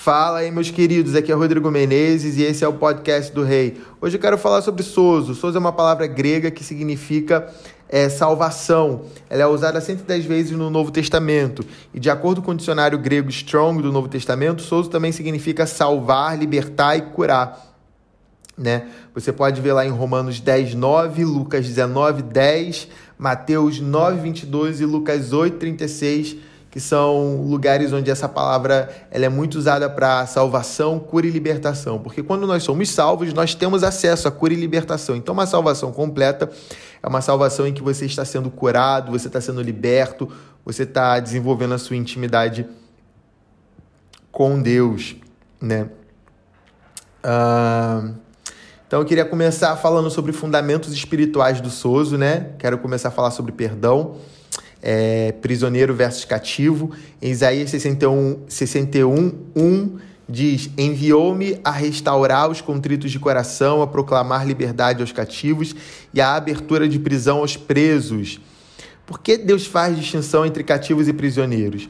Fala aí, meus queridos. Aqui é Rodrigo Menezes e esse é o podcast do Rei. Hoje eu quero falar sobre sozo. Sozo é uma palavra grega que significa é, salvação. Ela é usada 110 vezes no Novo Testamento. E de acordo com o dicionário grego Strong do Novo Testamento, sozo também significa salvar, libertar e curar. Né? Você pode ver lá em Romanos 10, 9, Lucas 19, 10, Mateus 9, 22 e Lucas 8, 36 que são lugares onde essa palavra ela é muito usada para salvação, cura e libertação. Porque quando nós somos salvos, nós temos acesso à cura e libertação. Então, uma salvação completa é uma salvação em que você está sendo curado, você está sendo liberto, você está desenvolvendo a sua intimidade com Deus, né? Ah, então eu queria começar falando sobre fundamentos espirituais do Soso, né? Quero começar a falar sobre perdão é, prisioneiro versus cativo. Em Isaías 61, 61 1 diz: Enviou-me a restaurar os contritos de coração, a proclamar liberdade aos cativos e a abertura de prisão aos presos. Por que Deus faz distinção entre cativos e prisioneiros?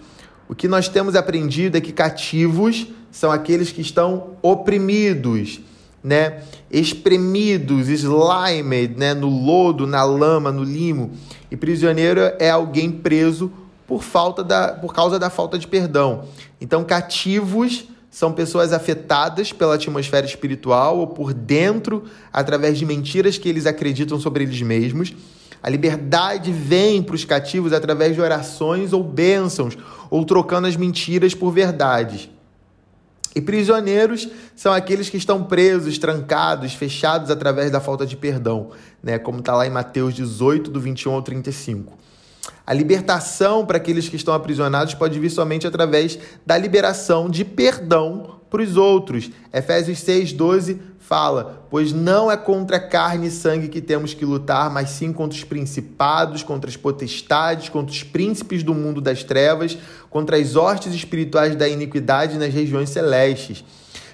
O que nós temos aprendido é que cativos são aqueles que estão oprimidos, né? espremidos, slimed, né? no lodo, na lama, no limo. E prisioneiro é alguém preso por falta da, por causa da falta de perdão. Então, cativos são pessoas afetadas pela atmosfera espiritual ou por dentro através de mentiras que eles acreditam sobre eles mesmos. A liberdade vem para os cativos através de orações ou bênçãos, ou trocando as mentiras por verdades. E prisioneiros são aqueles que estão presos, trancados, fechados através da falta de perdão, né? como está lá em Mateus 18, do 21 ao 35. A libertação para aqueles que estão aprisionados pode vir somente através da liberação de perdão para os outros. Efésios 6, 12 fala: Pois não é contra carne e sangue que temos que lutar, mas sim contra os principados, contra as potestades, contra os príncipes do mundo das trevas, contra as hostes espirituais da iniquidade nas regiões celestes.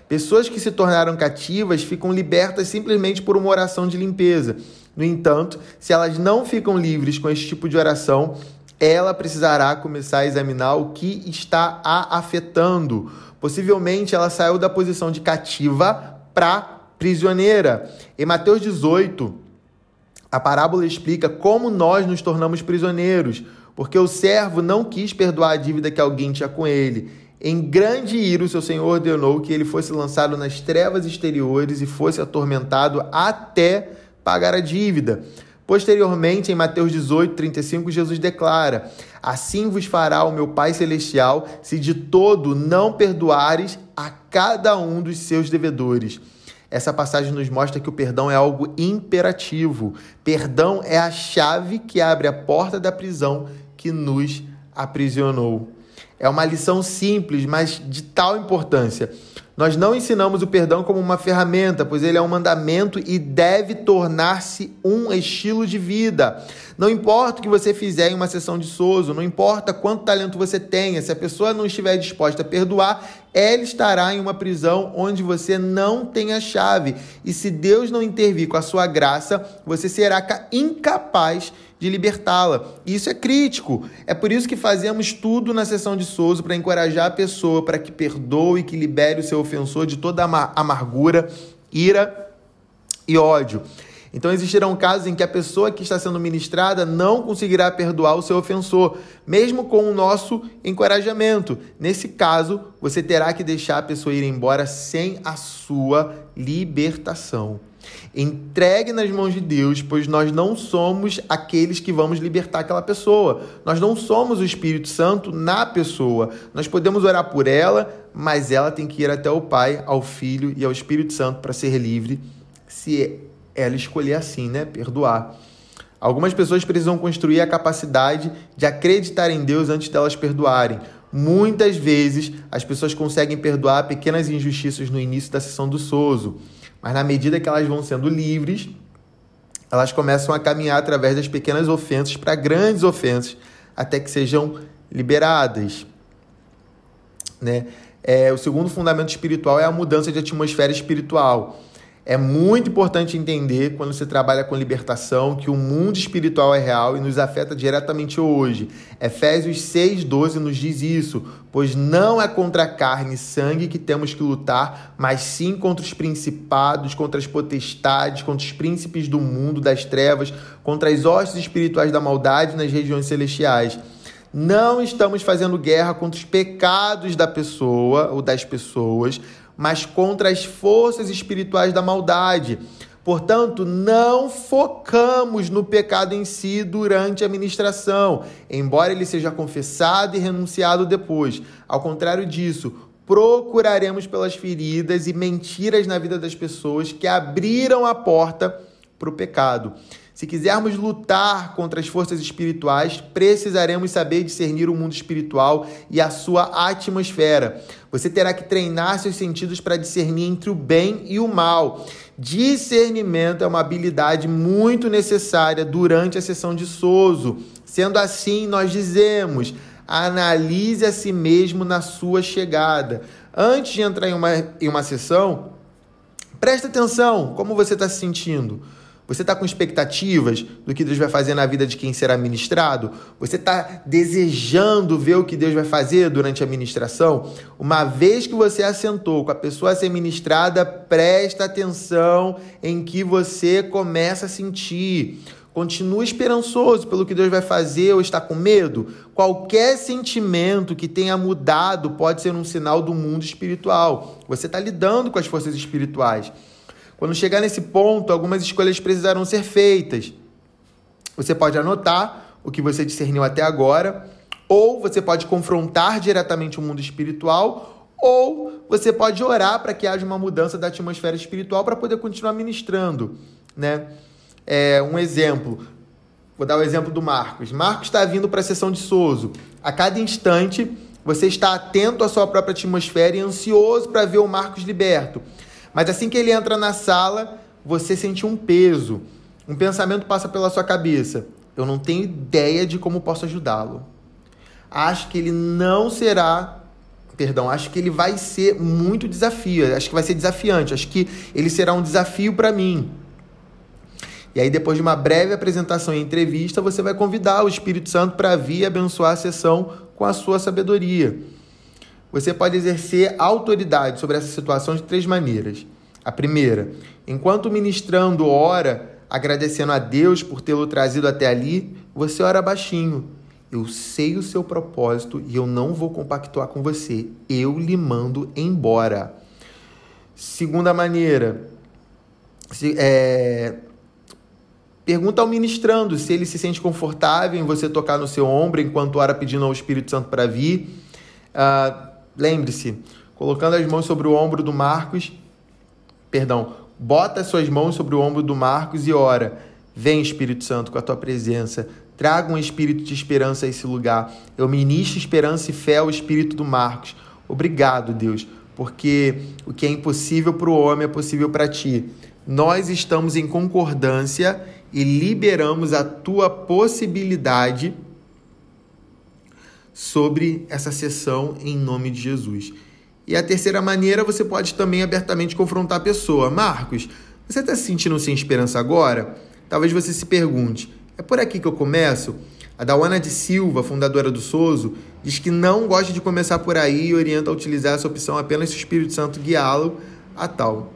Pessoas que se tornaram cativas ficam libertas simplesmente por uma oração de limpeza. No entanto, se elas não ficam livres com esse tipo de oração, ela precisará começar a examinar o que está a afetando. Possivelmente ela saiu da posição de cativa para prisioneira. Em Mateus 18, a parábola explica como nós nos tornamos prisioneiros, porque o servo não quis perdoar a dívida que alguém tinha com ele. Em grande ira, o seu senhor ordenou que ele fosse lançado nas trevas exteriores e fosse atormentado até pagar a dívida. Posteriormente, em Mateus 18, 35, Jesus declara: Assim vos fará o meu Pai Celestial, se de todo não perdoares a cada um dos seus devedores. Essa passagem nos mostra que o perdão é algo imperativo. Perdão é a chave que abre a porta da prisão que nos aprisionou. É uma lição simples, mas de tal importância. Nós não ensinamos o perdão como uma ferramenta, pois ele é um mandamento e deve tornar-se um estilo de vida. Não importa o que você fizer em uma sessão de Sozo, não importa quanto talento você tenha, se a pessoa não estiver disposta a perdoar, ela estará em uma prisão onde você não tem a chave. E se Deus não intervir com a sua graça, você será incapaz de libertá-la. Isso é crítico. É por isso que fazemos tudo na sessão de Souza para encorajar a pessoa para que perdoe, que libere o seu ofensor de toda a amargura, ira e ódio. Então existirão casos em que a pessoa que está sendo ministrada não conseguirá perdoar o seu ofensor, mesmo com o nosso encorajamento. Nesse caso, você terá que deixar a pessoa ir embora sem a sua libertação. Entregue nas mãos de Deus, pois nós não somos aqueles que vamos libertar aquela pessoa. Nós não somos o Espírito Santo na pessoa. Nós podemos orar por ela, mas ela tem que ir até o Pai, ao Filho e ao Espírito Santo para ser livre, se ela escolher assim, né? Perdoar. Algumas pessoas precisam construir a capacidade de acreditar em Deus antes delas perdoarem. Muitas vezes as pessoas conseguem perdoar pequenas injustiças no início da sessão do Soso, mas na medida que elas vão sendo livres, elas começam a caminhar através das pequenas ofensas para grandes ofensas, até que sejam liberadas. Né? É, o segundo fundamento espiritual é a mudança de atmosfera espiritual. É muito importante entender, quando você trabalha com libertação, que o mundo espiritual é real e nos afeta diretamente hoje. Efésios 6,12 nos diz isso, pois não é contra carne e sangue que temos que lutar, mas sim contra os principados, contra as potestades, contra os príncipes do mundo das trevas, contra as hostes espirituais da maldade nas regiões celestiais. Não estamos fazendo guerra contra os pecados da pessoa ou das pessoas, mas contra as forças espirituais da maldade. Portanto, não focamos no pecado em si durante a ministração, embora ele seja confessado e renunciado depois. Ao contrário disso, procuraremos pelas feridas e mentiras na vida das pessoas que abriram a porta para o pecado. Se quisermos lutar contra as forças espirituais, precisaremos saber discernir o mundo espiritual e a sua atmosfera. Você terá que treinar seus sentidos para discernir entre o bem e o mal. Discernimento é uma habilidade muito necessária durante a sessão de Soso. Sendo assim, nós dizemos: analise a si mesmo na sua chegada. Antes de entrar em uma, em uma sessão, preste atenção como você está se sentindo. Você está com expectativas do que Deus vai fazer na vida de quem será ministrado? Você está desejando ver o que Deus vai fazer durante a ministração? Uma vez que você assentou com a pessoa a ser ministrada, presta atenção em que você começa a sentir. Continue esperançoso pelo que Deus vai fazer ou está com medo. Qualquer sentimento que tenha mudado pode ser um sinal do mundo espiritual. Você está lidando com as forças espirituais. Quando chegar nesse ponto, algumas escolhas precisarão ser feitas. Você pode anotar o que você discerniu até agora, ou você pode confrontar diretamente o mundo espiritual, ou você pode orar para que haja uma mudança da atmosfera espiritual para poder continuar ministrando, né? É, um exemplo, vou dar o exemplo do Marcos. Marcos está vindo para a sessão de Souzo. A cada instante, você está atento à sua própria atmosfera e ansioso para ver o Marcos liberto. Mas assim que ele entra na sala, você sente um peso. Um pensamento passa pela sua cabeça. Eu não tenho ideia de como posso ajudá-lo. Acho que ele não será. Perdão, acho que ele vai ser muito desafio. Acho que vai ser desafiante. Acho que ele será um desafio para mim. E aí, depois de uma breve apresentação e entrevista, você vai convidar o Espírito Santo para vir abençoar a sessão com a sua sabedoria. Você pode exercer autoridade sobre essa situação de três maneiras. A primeira, enquanto ministrando ora, agradecendo a Deus por tê-lo trazido até ali, você ora baixinho. Eu sei o seu propósito e eu não vou compactuar com você. Eu lhe mando embora. Segunda maneira, se, é, pergunta ao ministrando se ele se sente confortável em você tocar no seu ombro enquanto ora pedindo ao Espírito Santo para vir. Uh, Lembre-se, colocando as mãos sobre o ombro do Marcos, perdão, bota as suas mãos sobre o ombro do Marcos e ora: Vem, Espírito Santo, com a tua presença. Traga um espírito de esperança a esse lugar. Eu ministro esperança e fé ao espírito do Marcos. Obrigado, Deus, porque o que é impossível para o homem é possível para ti. Nós estamos em concordância e liberamos a tua possibilidade sobre essa sessão em nome de Jesus. E a terceira maneira, você pode também abertamente confrontar a pessoa. Marcos, você está se sentindo sem esperança agora? Talvez você se pergunte: é por aqui que eu começo? A Dawana de Silva, fundadora do Soso, diz que não gosta de começar por aí e orienta a utilizar essa opção apenas se o Espírito Santo guiá-lo a tal.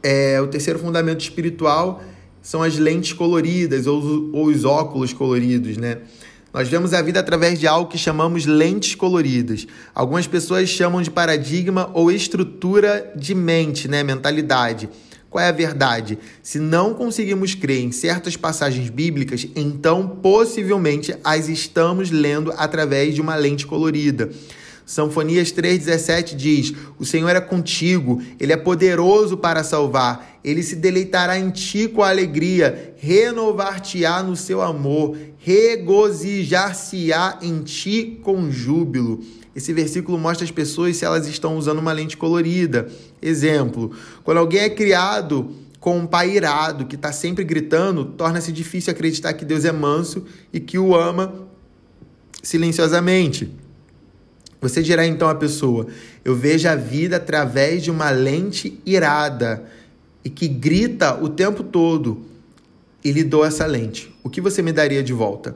É, o terceiro fundamento espiritual são as lentes coloridas ou, ou os óculos coloridos, né? Nós vemos a vida através de algo que chamamos lentes coloridas. Algumas pessoas chamam de paradigma ou estrutura de mente, né, mentalidade. Qual é a verdade? Se não conseguimos crer em certas passagens bíblicas, então possivelmente as estamos lendo através de uma lente colorida. Sanfonias 3,17 diz: O Senhor é contigo, Ele é poderoso para salvar, Ele se deleitará em ti com alegria, renovar-te-á no seu amor, regozijar-se-á em ti com júbilo. Esse versículo mostra as pessoas se elas estão usando uma lente colorida. Exemplo: quando alguém é criado com um pai irado que está sempre gritando, torna-se difícil acreditar que Deus é manso e que o ama silenciosamente. Você dirá então à pessoa: Eu vejo a vida através de uma lente irada e que grita o tempo todo. E lhe dou essa lente. O que você me daria de volta?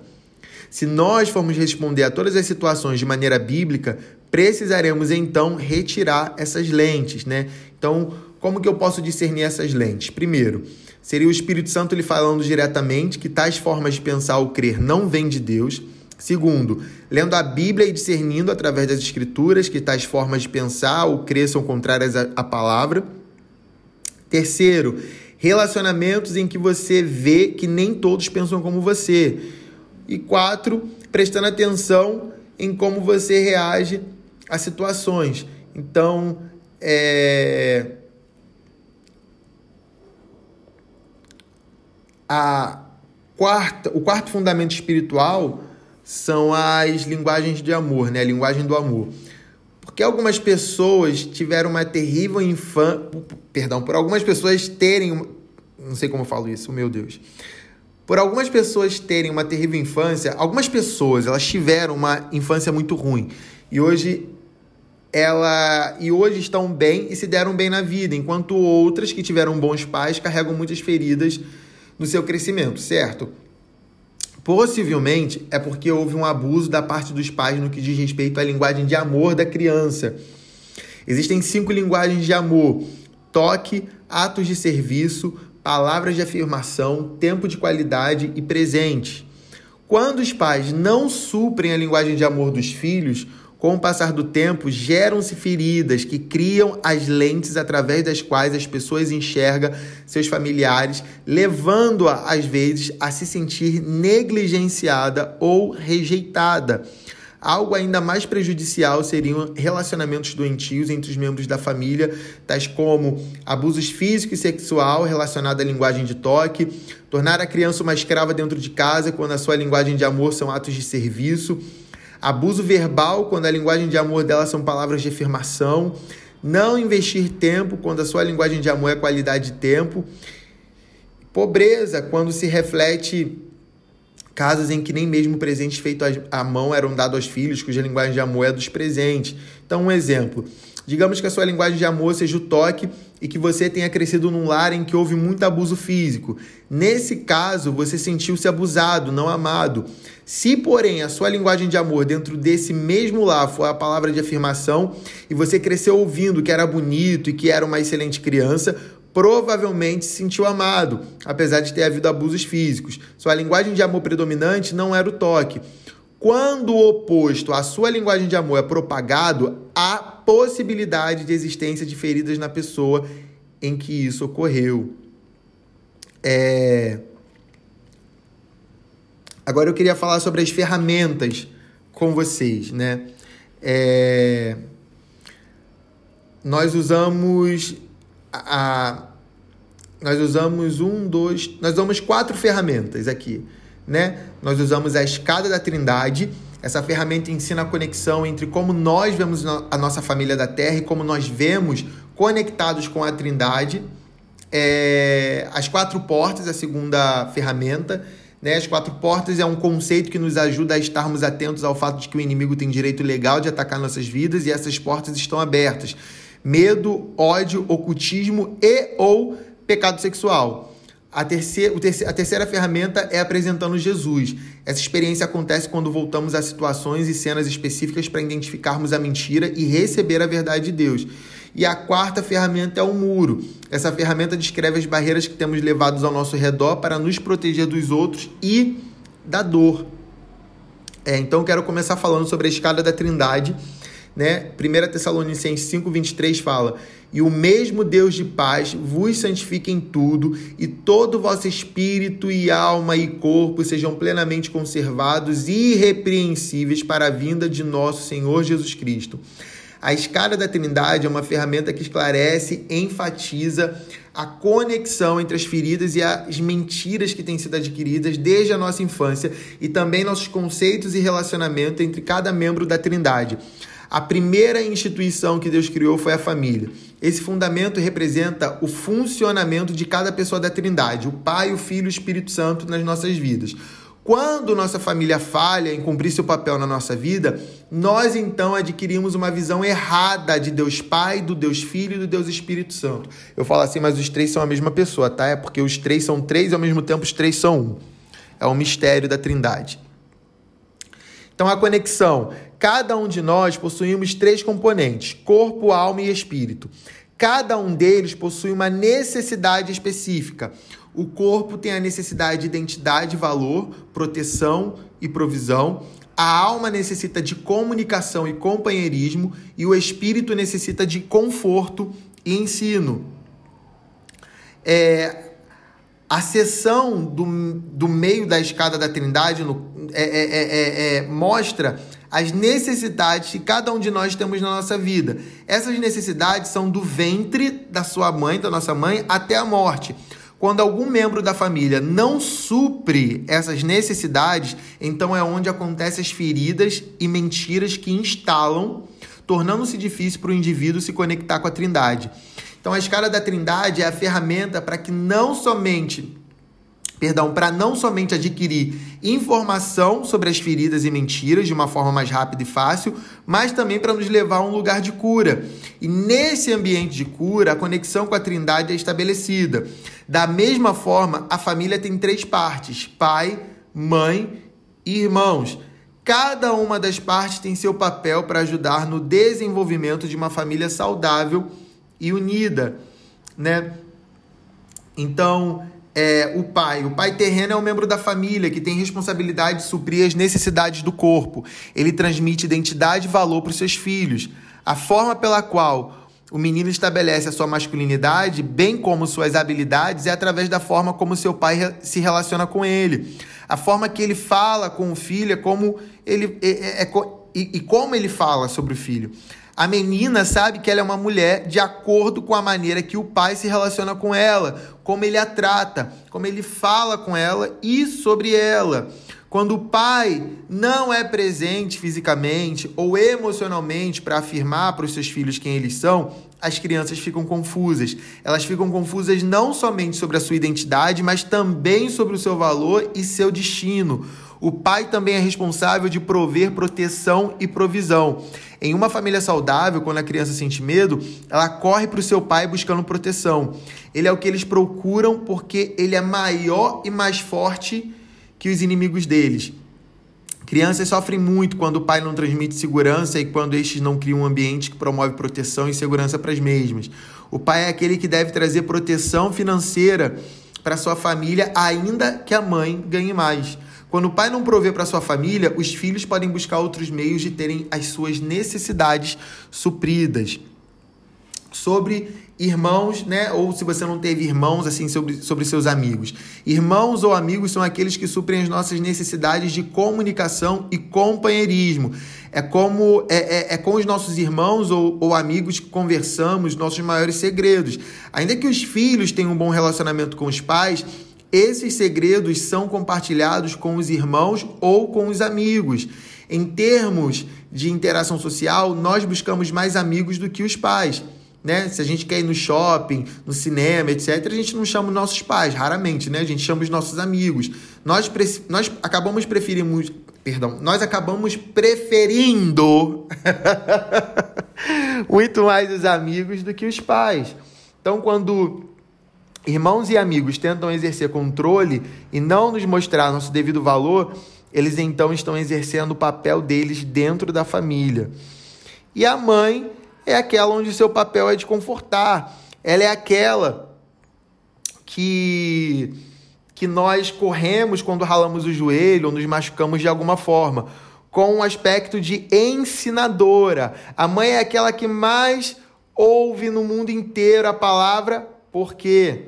Se nós formos responder a todas as situações de maneira bíblica, precisaremos então retirar essas lentes, né? Então, como que eu posso discernir essas lentes? Primeiro, seria o Espírito Santo lhe falando diretamente que tais formas de pensar ou crer não vêm de Deus. Segundo, lendo a Bíblia e discernindo através das Escrituras que tais formas de pensar ou são contrárias à palavra. Terceiro, relacionamentos em que você vê que nem todos pensam como você. E quatro, prestando atenção em como você reage a situações. Então, é... a quarta, o quarto fundamento espiritual são as linguagens de amor, né? A linguagem do amor. Porque algumas pessoas tiveram uma terrível infância. Perdão, por algumas pessoas terem. Não sei como eu falo isso, meu Deus. Por algumas pessoas terem uma terrível infância, algumas pessoas elas tiveram uma infância muito ruim. E hoje ela e hoje estão bem e se deram bem na vida, enquanto outras que tiveram bons pais carregam muitas feridas no seu crescimento, certo? Possivelmente é porque houve um abuso da parte dos pais no que diz respeito à linguagem de amor da criança. Existem cinco linguagens de amor: toque, atos de serviço, palavras de afirmação, tempo de qualidade e presente. Quando os pais não suprem a linguagem de amor dos filhos, com o passar do tempo, geram-se feridas que criam as lentes através das quais as pessoas enxergam seus familiares, levando-a, às vezes, a se sentir negligenciada ou rejeitada. Algo ainda mais prejudicial seriam relacionamentos doentios entre os membros da família, tais como abusos físico e sexual relacionado à linguagem de toque, tornar a criança uma escrava dentro de casa quando a sua linguagem de amor são atos de serviço, abuso verbal, quando a linguagem de amor dela são palavras de afirmação, não investir tempo, quando a sua linguagem de amor é qualidade de tempo, pobreza, quando se reflete casos em que nem mesmo presentes feitos à mão eram dados aos filhos, cuja linguagem de amor é dos presentes. Então, um exemplo. Digamos que a sua linguagem de amor seja o toque e que você tenha crescido num lar em que houve muito abuso físico. Nesse caso, você sentiu-se abusado, não amado. Se, porém, a sua linguagem de amor dentro desse mesmo lar for a palavra de afirmação e você cresceu ouvindo que era bonito e que era uma excelente criança, provavelmente se sentiu amado, apesar de ter havido abusos físicos. Sua linguagem de amor predominante não era o toque. Quando o oposto à sua linguagem de amor é propagado, há possibilidade de existência de feridas na pessoa em que isso ocorreu. É... Agora eu queria falar sobre as ferramentas com vocês, né? É... Nós usamos a, nós usamos um, dois, nós usamos quatro ferramentas aqui né? Nós usamos a escada da Trindade. Essa ferramenta ensina a conexão entre como nós vemos a nossa família da Terra e como nós vemos conectados com a Trindade. É, as quatro portas, a segunda ferramenta. Né? As quatro portas é um conceito que nos ajuda a estarmos atentos ao fato de que o inimigo tem direito legal de atacar nossas vidas e essas portas estão abertas. Medo, ódio, ocultismo e ou pecado sexual. A terceira, a terceira ferramenta é apresentando Jesus. Essa experiência acontece quando voltamos a situações e cenas específicas para identificarmos a mentira e receber a verdade de Deus. E a quarta ferramenta é o muro. Essa ferramenta descreve as barreiras que temos levados ao nosso redor para nos proteger dos outros e da dor. É, então, quero começar falando sobre a escada da Trindade. Né? 1 Tessalonicenses 5,23 fala e o mesmo Deus de paz vos santifique em tudo, e todo vosso espírito e alma e corpo sejam plenamente conservados e irrepreensíveis para a vinda de nosso Senhor Jesus Cristo. A escada da Trindade é uma ferramenta que esclarece, enfatiza a conexão entre as feridas e as mentiras que têm sido adquiridas desde a nossa infância e também nossos conceitos e relacionamento entre cada membro da Trindade. A primeira instituição que Deus criou foi a família. Esse fundamento representa o funcionamento de cada pessoa da Trindade, o Pai, o Filho e o Espírito Santo nas nossas vidas. Quando nossa família falha em cumprir seu papel na nossa vida, nós então adquirimos uma visão errada de Deus Pai, do Deus Filho e do Deus Espírito Santo. Eu falo assim, mas os três são a mesma pessoa, tá? É porque os três são três e ao mesmo tempo os três são um. É o mistério da Trindade. Então a conexão, cada um de nós possuímos três componentes: corpo, alma e espírito. Cada um deles possui uma necessidade específica. O corpo tem a necessidade de identidade, valor, proteção e provisão. A alma necessita de comunicação e companheirismo. E o espírito necessita de conforto e ensino. É, a seção do, do meio da escada da Trindade no, é, é, é, mostra as necessidades que cada um de nós temos na nossa vida. Essas necessidades são do ventre da sua mãe, da nossa mãe, até a morte. Quando algum membro da família não supre essas necessidades, então é onde acontecem as feridas e mentiras que instalam, tornando-se difícil para o indivíduo se conectar com a Trindade. Então a escala da Trindade é a ferramenta para que não somente perdão, para não somente adquirir informação sobre as feridas e mentiras de uma forma mais rápida e fácil, mas também para nos levar a um lugar de cura. E nesse ambiente de cura, a conexão com a Trindade é estabelecida. Da mesma forma, a família tem três partes: pai, mãe e irmãos. Cada uma das partes tem seu papel para ajudar no desenvolvimento de uma família saudável e unida, né? Então, é, o pai. O pai terreno é um membro da família que tem responsabilidade de suprir as necessidades do corpo. Ele transmite identidade e valor para os seus filhos. A forma pela qual o menino estabelece a sua masculinidade, bem como suas habilidades, é através da forma como seu pai se relaciona com ele. A forma que ele fala com o filho é como ele é, é, é, e, e como ele fala sobre o filho. A menina sabe que ela é uma mulher de acordo com a maneira que o pai se relaciona com ela, como ele a trata, como ele fala com ela e sobre ela. Quando o pai não é presente fisicamente ou emocionalmente para afirmar para os seus filhos quem eles são, as crianças ficam confusas. Elas ficam confusas não somente sobre a sua identidade, mas também sobre o seu valor e seu destino. O pai também é responsável de prover proteção e provisão. Em uma família saudável, quando a criança sente medo, ela corre para o seu pai buscando proteção. Ele é o que eles procuram porque ele é maior e mais forte que os inimigos deles. Crianças sofrem muito quando o pai não transmite segurança e quando estes não criam um ambiente que promove proteção e segurança para as mesmas. O pai é aquele que deve trazer proteção financeira para sua família, ainda que a mãe ganhe mais. Quando o pai não provê para sua família, os filhos podem buscar outros meios de terem as suas necessidades supridas. Sobre irmãos, né? Ou se você não teve irmãos, assim, sobre, sobre seus amigos. Irmãos ou amigos são aqueles que suprem as nossas necessidades de comunicação e companheirismo. É como é, é, é com os nossos irmãos ou, ou amigos que conversamos nossos maiores segredos. Ainda que os filhos tenham um bom relacionamento com os pais, esses segredos são compartilhados com os irmãos ou com os amigos. Em termos de interação social, nós buscamos mais amigos do que os pais. Né? Se a gente quer ir no shopping, no cinema, etc., a gente não chama os nossos pais, raramente, né? A gente chama os nossos amigos. Nós, nós acabamos preferimos, perdão, nós acabamos preferindo muito mais os amigos do que os pais. Então, quando irmãos e amigos tentam exercer controle e não nos mostrar nosso devido valor, eles então estão exercendo o papel deles dentro da família. E a mãe é aquela onde seu papel é de confortar. Ela é aquela que que nós corremos quando ralamos o joelho ou nos machucamos de alguma forma, com um aspecto de ensinadora. A mãe é aquela que mais ouve no mundo inteiro a palavra porque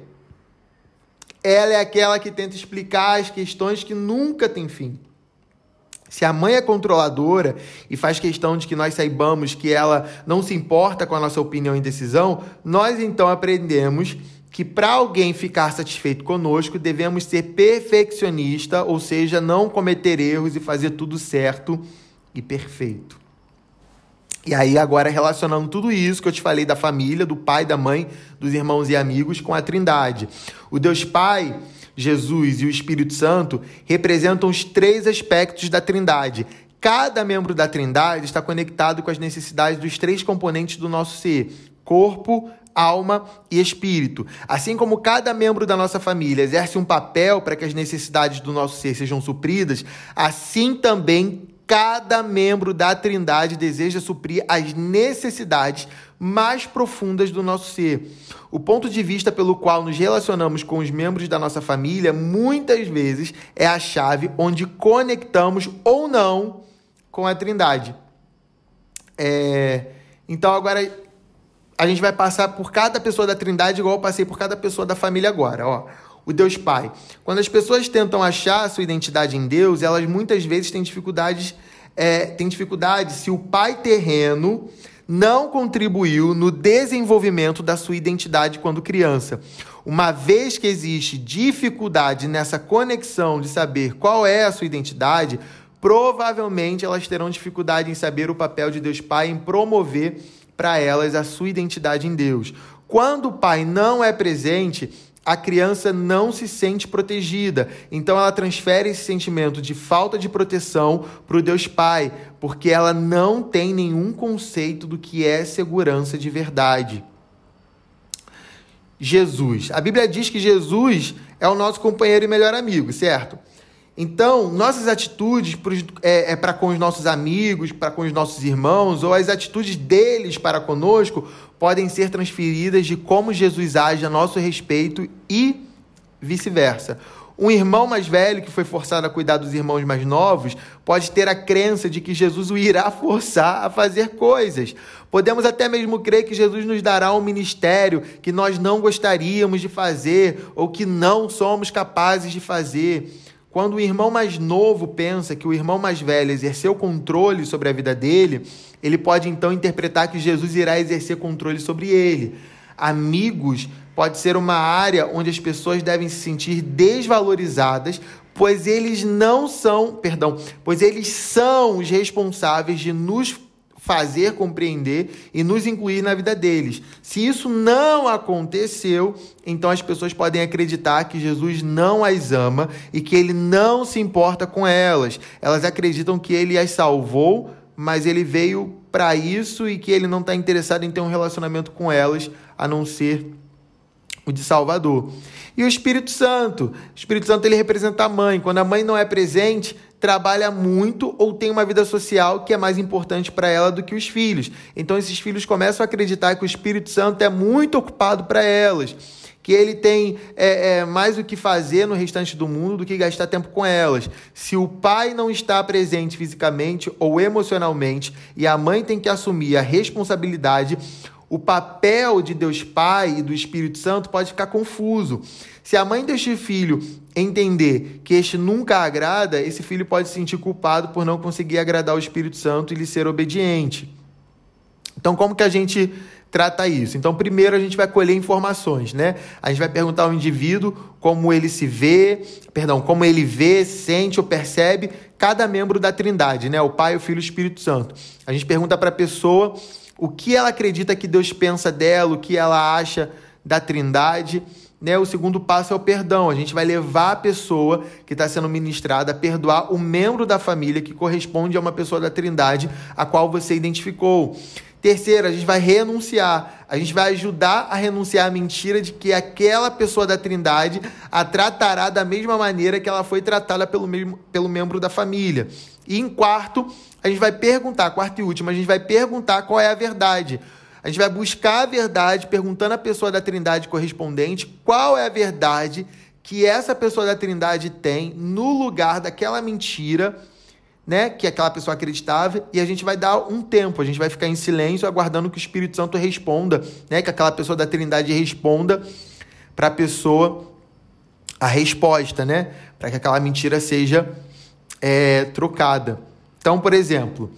ela é aquela que tenta explicar as questões que nunca têm fim. Se a mãe é controladora e faz questão de que nós saibamos que ela não se importa com a nossa opinião e decisão, nós então aprendemos que para alguém ficar satisfeito conosco, devemos ser perfeccionista, ou seja, não cometer erros e fazer tudo certo e perfeito. E aí, agora relacionando tudo isso que eu te falei da família, do pai, da mãe, dos irmãos e amigos com a Trindade. O Deus Pai Jesus e o Espírito Santo representam os três aspectos da Trindade. Cada membro da Trindade está conectado com as necessidades dos três componentes do nosso ser: corpo, alma e espírito. Assim como cada membro da nossa família exerce um papel para que as necessidades do nosso ser sejam supridas, assim também cada membro da Trindade deseja suprir as necessidades mais profundas do nosso ser. O ponto de vista pelo qual nos relacionamos com os membros da nossa família muitas vezes é a chave onde conectamos ou não com a Trindade. É... Então agora a gente vai passar por cada pessoa da Trindade igual eu passei por cada pessoa da família agora, ó o Deus Pai. Quando as pessoas tentam achar sua identidade em Deus, elas muitas vezes têm dificuldades, é, têm dificuldade se o pai terreno não contribuiu no desenvolvimento da sua identidade quando criança. Uma vez que existe dificuldade nessa conexão de saber qual é a sua identidade, provavelmente elas terão dificuldade em saber o papel de Deus Pai em promover para elas a sua identidade em Deus. Quando o pai não é presente, a criança não se sente protegida. Então ela transfere esse sentimento de falta de proteção para o Deus Pai, porque ela não tem nenhum conceito do que é segurança de verdade. Jesus. A Bíblia diz que Jesus é o nosso companheiro e melhor amigo, certo? Então, nossas atitudes é, é para com os nossos amigos, para com os nossos irmãos, ou as atitudes deles para conosco, podem ser transferidas de como Jesus age a nosso respeito e vice-versa. Um irmão mais velho que foi forçado a cuidar dos irmãos mais novos pode ter a crença de que Jesus o irá forçar a fazer coisas. Podemos até mesmo crer que Jesus nos dará um ministério que nós não gostaríamos de fazer ou que não somos capazes de fazer. Quando o irmão mais novo pensa que o irmão mais velho exerceu controle sobre a vida dele, ele pode então interpretar que Jesus irá exercer controle sobre ele. Amigos pode ser uma área onde as pessoas devem se sentir desvalorizadas, pois eles não são, perdão, pois eles são os responsáveis de nos fazer compreender e nos incluir na vida deles. Se isso não aconteceu, então as pessoas podem acreditar que Jesus não as ama e que ele não se importa com elas. Elas acreditam que ele as salvou, mas ele veio para isso e que ele não está interessado em ter um relacionamento com elas, a não ser o de Salvador. E o Espírito Santo. O Espírito Santo ele representa a mãe. Quando a mãe não é presente, trabalha muito ou tem uma vida social que é mais importante para ela do que os filhos. Então esses filhos começam a acreditar que o Espírito Santo é muito ocupado para elas, que ele tem é, é, mais o que fazer no restante do mundo do que gastar tempo com elas. Se o pai não está presente fisicamente ou emocionalmente e a mãe tem que assumir a responsabilidade, o papel de Deus Pai e do Espírito Santo pode ficar confuso. Se a mãe deste filho entender que este nunca agrada, esse filho pode se sentir culpado por não conseguir agradar o Espírito Santo e lhe ser obediente. Então, como que a gente trata isso? Então, primeiro a gente vai colher informações, né? A gente vai perguntar ao indivíduo como ele se vê, perdão, como ele vê, sente ou percebe cada membro da Trindade, né? O Pai, o Filho e o Espírito Santo. A gente pergunta para a pessoa o que ela acredita que Deus pensa dela, o que ela acha da Trindade. Né? O segundo passo é o perdão. A gente vai levar a pessoa que está sendo ministrada a perdoar o membro da família que corresponde a uma pessoa da Trindade a qual você identificou. Terceiro, a gente vai renunciar. A gente vai ajudar a renunciar à mentira de que aquela pessoa da Trindade a tratará da mesma maneira que ela foi tratada pelo, mesmo, pelo membro da família. E em quarto, a gente vai perguntar, quarto e último, a gente vai perguntar qual é a verdade. A gente vai buscar a verdade, perguntando à pessoa da Trindade correspondente qual é a verdade que essa pessoa da Trindade tem no lugar daquela mentira, né, que aquela pessoa acreditava, e a gente vai dar um tempo, a gente vai ficar em silêncio aguardando que o Espírito Santo responda, né, que aquela pessoa da Trindade responda para a pessoa a resposta, né, para que aquela mentira seja é, trocada. Então, por exemplo,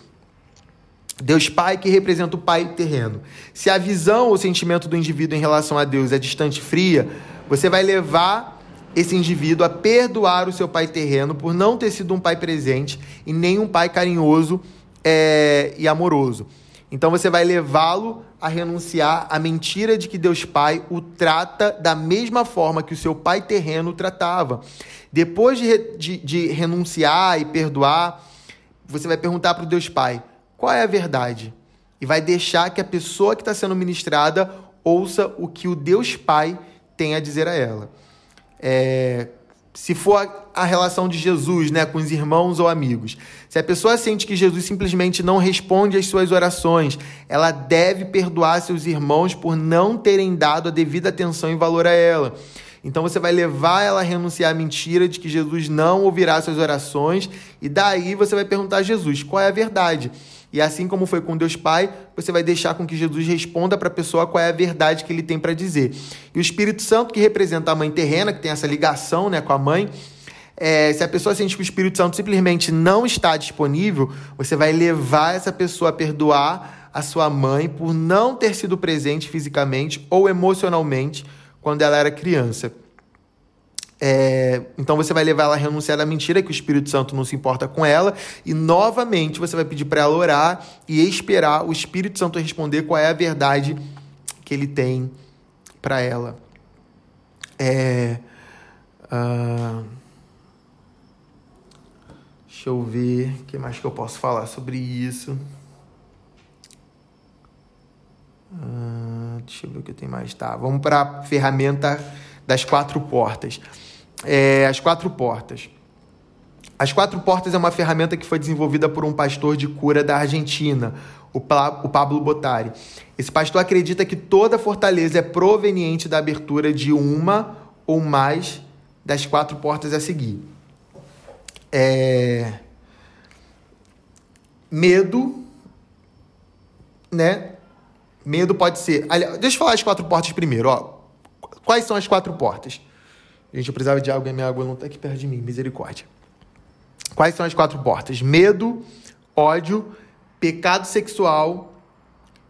Deus Pai que representa o Pai terreno. Se a visão ou sentimento do indivíduo em relação a Deus é distante e fria, você vai levar esse indivíduo a perdoar o seu pai terreno por não ter sido um pai presente e nem um pai carinhoso é, e amoroso. Então você vai levá-lo a renunciar à mentira de que Deus Pai o trata da mesma forma que o seu pai terreno tratava. Depois de, de, de renunciar e perdoar, você vai perguntar para o Deus Pai qual é a verdade e vai deixar que a pessoa que está sendo ministrada ouça o que o Deus Pai tem a dizer a ela. É, se for a, relação de Jesus né, com os irmãos ou amigos, se a pessoa sente que Jesus simplesmente não responde às suas orações, ela deve perdoar seus irmãos por não terem dado a devida atenção e valor a ela. Então você vai levar ela a renunciar à mentira de que Jesus não ouvirá suas orações, e daí você vai perguntar a Jesus qual é a verdade. E assim como foi com Deus Pai, você vai deixar com que Jesus responda para a pessoa qual é a verdade que ele tem para dizer. E o Espírito Santo, que representa a mãe terrena, que tem essa ligação né, com a mãe, é, se a pessoa sente que o Espírito Santo simplesmente não está disponível, você vai levar essa pessoa a perdoar a sua mãe por não ter sido presente fisicamente ou emocionalmente quando ela era criança. É, então você vai levar ela a renunciar à mentira que o Espírito Santo não se importa com ela e novamente você vai pedir para ela orar e esperar o Espírito Santo responder qual é a verdade que ele tem para ela. É, uh, deixa eu ver o que mais que eu posso falar sobre isso. Uh, deixa eu ver o que tem mais. Tá, vamos para a ferramenta das quatro portas é, as quatro portas. As quatro portas é uma ferramenta que foi desenvolvida por um pastor de cura da Argentina, o, o Pablo Bottari. Esse pastor acredita que toda fortaleza é proveniente da abertura de uma ou mais das quatro portas a seguir. É... Medo, né? Medo pode ser. Deixa eu falar as quatro portas primeiro. Ó. Quais são as quatro portas? Gente, eu precisava de água e minha água não está aqui perto de mim. Misericórdia. Quais são as quatro portas? Medo, ódio, pecado sexual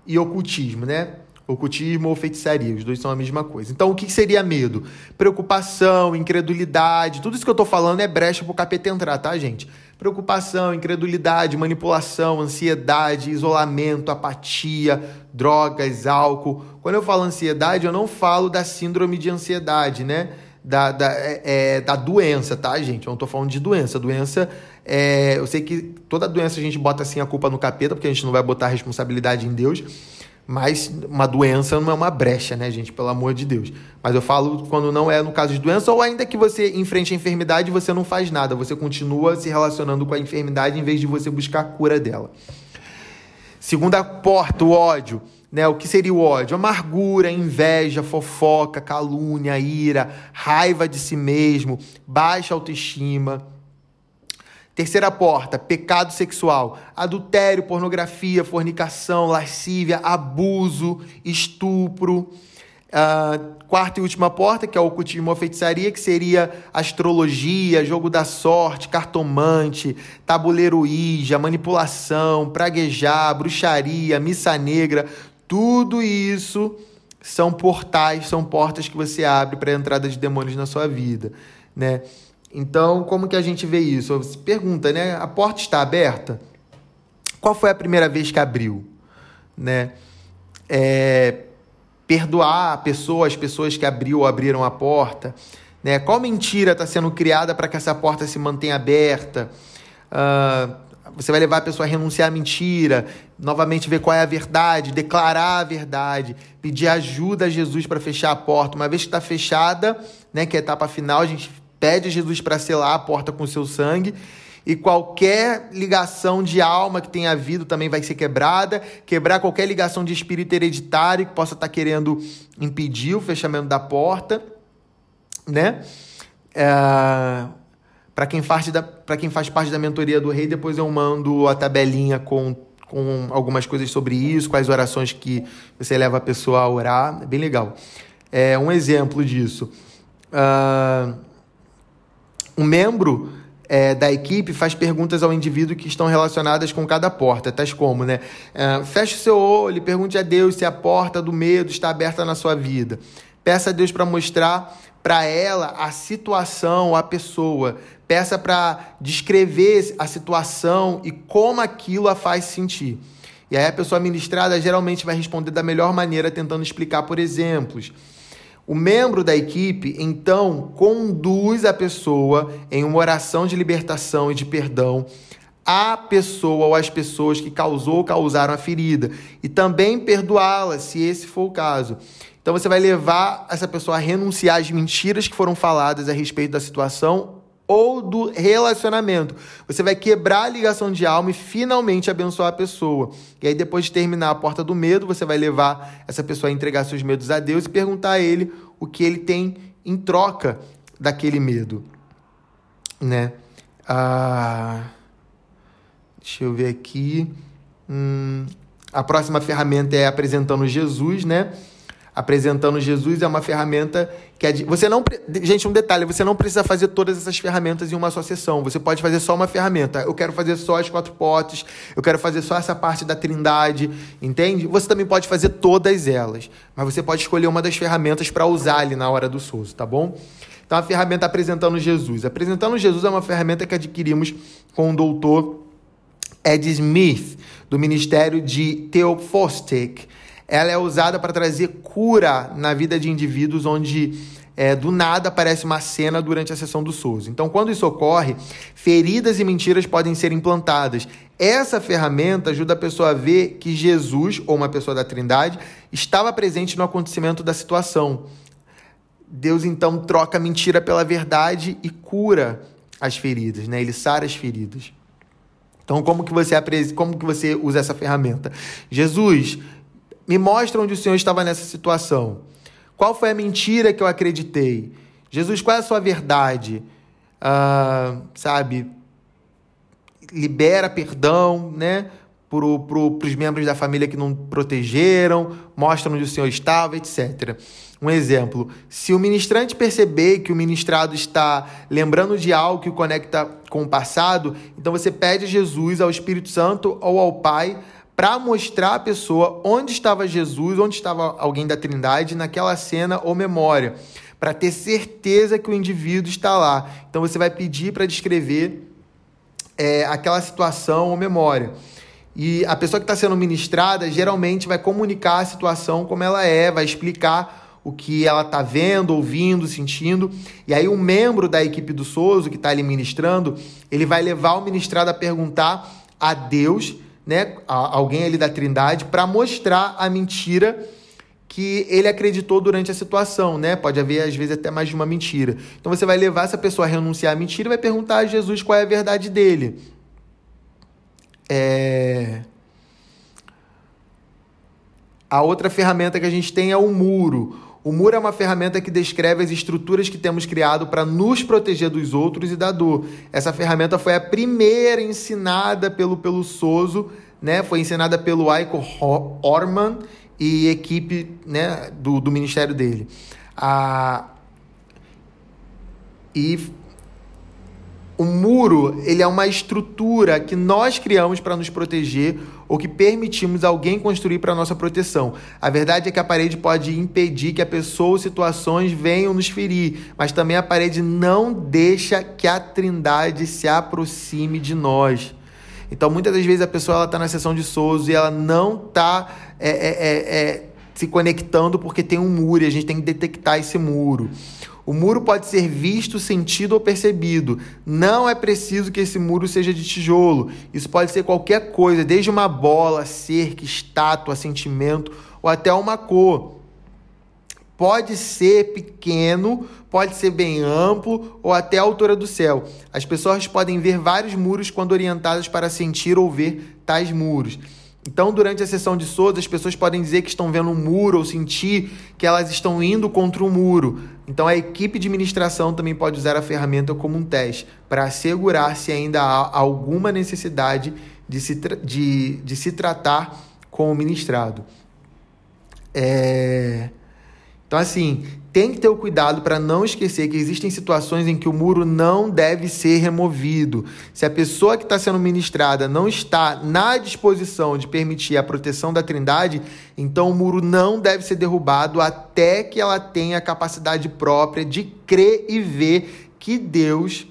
e ocultismo, né? Ocultismo ou feitiçaria, os dois são a mesma coisa. Então, o que seria medo? Preocupação, incredulidade, tudo isso que eu estou falando é brecha para o capeta entrar, tá, gente? Preocupação, incredulidade, manipulação, ansiedade, isolamento, apatia, drogas, álcool. Quando eu falo ansiedade, eu não falo da síndrome de ansiedade, né? Da, da, é, é, da doença, tá, gente? Eu não tô falando de doença. Doença, é, eu sei que toda doença a gente bota assim a culpa no capeta, porque a gente não vai botar a responsabilidade em Deus. Mas uma doença não é uma brecha, né, gente? Pelo amor de Deus. Mas eu falo quando não é no caso de doença, ou ainda que você enfrente a enfermidade você não faz nada, você continua se relacionando com a enfermidade em vez de você buscar a cura dela. Segunda porta, o ódio. Né? O que seria o ódio? Amargura, inveja, fofoca, calúnia, ira, raiva de si mesmo, baixa autoestima. Terceira porta, pecado sexual, adultério, pornografia, fornicação, lascívia, abuso, estupro. Uh, quarta e última porta, que é o ocultismo ou feitiçaria, que seria astrologia, jogo da sorte, cartomante, tabuleiro Ouija, manipulação, praguejar, bruxaria, missa negra, tudo isso são portais, são portas que você abre para a entrada de demônios na sua vida, né? Então, como que a gente vê isso? Você pergunta, né? A porta está aberta? Qual foi a primeira vez que abriu, né? É, perdoar a pessoa, as pessoas que abriu ou abriram a porta, né? Qual mentira está sendo criada para que essa porta se mantenha aberta? Uh, você vai levar a pessoa a renunciar à mentira, novamente ver qual é a verdade, declarar a verdade, pedir ajuda a Jesus para fechar a porta. Uma vez que está fechada, né, que é a etapa final, a gente pede a Jesus para selar a porta com o seu sangue. E qualquer ligação de alma que tenha havido também vai ser quebrada. Quebrar qualquer ligação de espírito hereditário que possa estar tá querendo impedir o fechamento da porta, né? É para quem, faz da, quem faz parte da mentoria do rei, depois eu mando a tabelinha com, com algumas coisas sobre isso, quais orações que você leva a pessoa a orar. É bem legal. É um exemplo disso. Uh, um membro é, da equipe faz perguntas ao indivíduo que estão relacionadas com cada porta, tais como, né? Uh, feche o seu olho e pergunte a Deus se a porta do medo está aberta na sua vida. Peça a Deus para mostrar para ela a situação, a pessoa. Peça para descrever a situação e como aquilo a faz sentir. E aí a pessoa ministrada geralmente vai responder da melhor maneira, tentando explicar por exemplos. O membro da equipe, então, conduz a pessoa em uma oração de libertação e de perdão à pessoa ou às pessoas que causou ou causaram a ferida e também perdoá-la, se esse for o caso. Então você vai levar essa pessoa a renunciar às mentiras que foram faladas a respeito da situação ou do relacionamento. Você vai quebrar a ligação de alma e finalmente abençoar a pessoa. E aí, depois de terminar a porta do medo, você vai levar essa pessoa a entregar seus medos a Deus e perguntar a ele o que ele tem em troca daquele medo. Né? Ah, deixa eu ver aqui. Hum, a próxima ferramenta é apresentando Jesus, né? Apresentando Jesus é uma ferramenta que é de, você não gente um detalhe você não precisa fazer todas essas ferramentas em uma só sessão. Você pode fazer só uma ferramenta. Eu quero fazer só as quatro potes eu quero fazer só essa parte da Trindade entende? Você também pode fazer todas elas mas você pode escolher uma das ferramentas para usar ali na hora do sozo tá bom? Então a ferramenta apresentando Jesus. Apresentando Jesus é uma ferramenta que adquirimos com o doutor Ed Smith do Ministério de Theophostic ela é usada para trazer cura na vida de indivíduos onde é, do nada aparece uma cena durante a sessão do SUS. Então, quando isso ocorre, feridas e mentiras podem ser implantadas. Essa ferramenta ajuda a pessoa a ver que Jesus, ou uma pessoa da Trindade, estava presente no acontecimento da situação. Deus então troca a mentira pela verdade e cura as feridas, né? Ele sara as feridas. Então, como que você como que você usa essa ferramenta? Jesus, me mostra onde o Senhor estava nessa situação. Qual foi a mentira que eu acreditei? Jesus, qual é a sua verdade? Ah, sabe? Libera perdão, né? Para pro, os membros da família que não protegeram, mostra onde o Senhor estava, etc. Um exemplo: se o ministrante perceber que o ministrado está lembrando de algo que o conecta com o passado, então você pede a Jesus, ao Espírito Santo ou ao Pai para mostrar à pessoa onde estava Jesus, onde estava alguém da Trindade naquela cena ou memória, para ter certeza que o indivíduo está lá. Então você vai pedir para descrever é, aquela situação ou memória. E a pessoa que está sendo ministrada geralmente vai comunicar a situação como ela é, vai explicar o que ela está vendo, ouvindo, sentindo. E aí, um membro da equipe do Souza, que está ali ministrando, ele vai levar o ministrado a perguntar a Deus né, alguém ali da Trindade para mostrar a mentira que ele acreditou durante a situação, né? Pode haver às vezes até mais de uma mentira. Então você vai levar essa pessoa a renunciar à mentira e vai perguntar a Jesus qual é a verdade dele. É... A outra ferramenta que a gente tem é o muro. O muro é uma ferramenta que descreve as estruturas que temos criado para nos proteger dos outros e da dor. Essa ferramenta foi a primeira ensinada pelo pelo Soso, né? Foi ensinada pelo Aiko Orman e equipe, né, do, do ministério dele. A e o muro, ele é uma estrutura que nós criamos para nos proteger ou que permitimos alguém construir para nossa proteção. A verdade é que a parede pode impedir que a pessoa ou situações venham nos ferir, mas também a parede não deixa que a Trindade se aproxime de nós. Então, muitas das vezes a pessoa está na sessão de Souza e ela não está é, é, é, é, se conectando porque tem um muro e a gente tem que detectar esse muro. O muro pode ser visto, sentido ou percebido. Não é preciso que esse muro seja de tijolo. Isso pode ser qualquer coisa, desde uma bola, cerca, estátua, sentimento ou até uma cor. Pode ser pequeno, pode ser bem amplo ou até a altura do céu. As pessoas podem ver vários muros quando orientadas para sentir ou ver tais muros. Então, durante a sessão de Souza, as pessoas podem dizer que estão vendo um muro ou sentir que elas estão indo contra o um muro. Então, a equipe de ministração também pode usar a ferramenta como um teste para assegurar se ainda há alguma necessidade de se, de, de se tratar com o ministrado. É... Então, assim, tem que ter o cuidado para não esquecer que existem situações em que o muro não deve ser removido. Se a pessoa que está sendo ministrada não está na disposição de permitir a proteção da Trindade, então o muro não deve ser derrubado até que ela tenha a capacidade própria de crer e ver que Deus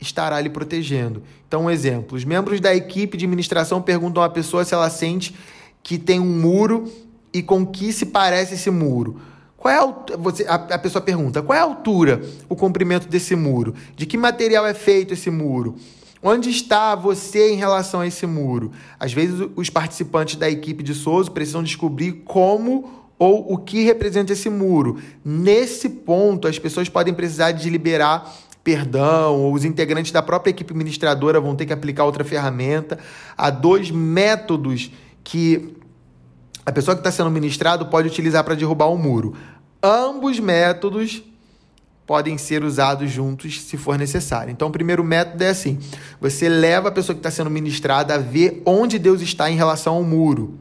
estará lhe protegendo. Então, um exemplo: os membros da equipe de ministração perguntam à pessoa se ela sente que tem um muro e com que se parece esse muro? Qual é a, você, a, a pessoa pergunta: qual é a altura, o comprimento desse muro? De que material é feito esse muro? Onde está você em relação a esse muro? Às vezes, os participantes da equipe de Souza precisam descobrir como ou o que representa esse muro. Nesse ponto, as pessoas podem precisar de liberar perdão, ou os integrantes da própria equipe administradora vão ter que aplicar outra ferramenta. Há dois métodos que a pessoa que está sendo ministrado pode utilizar para derrubar o um muro. Ambos métodos podem ser usados juntos se for necessário. Então, o primeiro método é assim: você leva a pessoa que está sendo ministrada a ver onde Deus está em relação ao muro.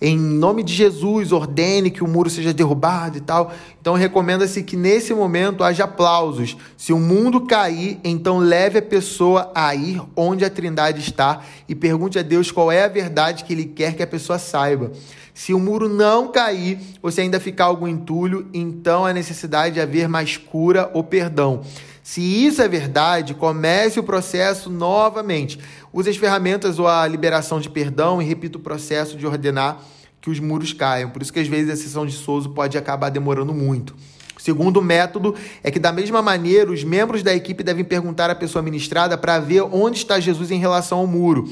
Em nome de Jesus, ordene que o muro seja derrubado e tal. Então, recomenda-se que nesse momento haja aplausos. Se o mundo cair, então leve a pessoa a ir onde a Trindade está e pergunte a Deus qual é a verdade que ele quer que a pessoa saiba. Se o muro não cair ou se ainda ficar algum entulho, então há necessidade de haver mais cura ou perdão. Se isso é verdade, comece o processo novamente. Use as ferramentas ou a liberação de perdão e repita o processo de ordenar que os muros caiam. Por isso que às vezes a sessão de Souza pode acabar demorando muito. O segundo método é que, da mesma maneira, os membros da equipe devem perguntar à pessoa ministrada para ver onde está Jesus em relação ao muro.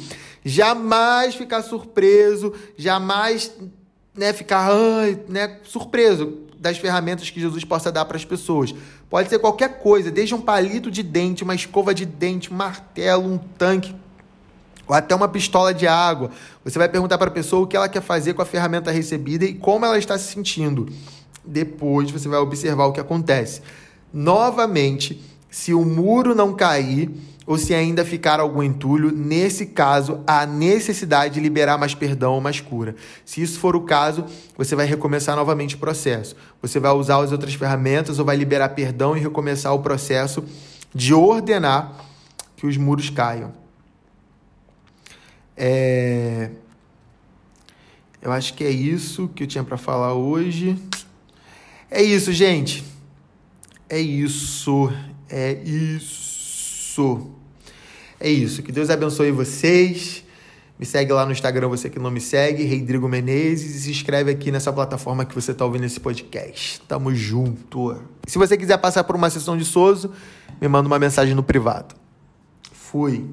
Jamais ficar surpreso, jamais né, ficar né, surpreso das ferramentas que Jesus possa dar para as pessoas. Pode ser qualquer coisa, desde um palito de dente, uma escova de dente, um martelo, um tanque, ou até uma pistola de água. Você vai perguntar para a pessoa o que ela quer fazer com a ferramenta recebida e como ela está se sentindo. Depois você vai observar o que acontece. Novamente, se o muro não cair, ou se ainda ficar algum entulho, nesse caso, há necessidade de liberar mais perdão ou mais cura. Se isso for o caso, você vai recomeçar novamente o processo. Você vai usar as outras ferramentas ou vai liberar perdão e recomeçar o processo de ordenar que os muros caiam. É... Eu acho que é isso que eu tinha para falar hoje. É isso, gente. É isso. É isso isso. É isso. Que Deus abençoe vocês. Me segue lá no Instagram, você que não me segue, Rodrigo Menezes, e se inscreve aqui nessa plataforma que você está ouvindo esse podcast. Tamo junto. Se você quiser passar por uma sessão de Soso, me manda uma mensagem no privado. Fui.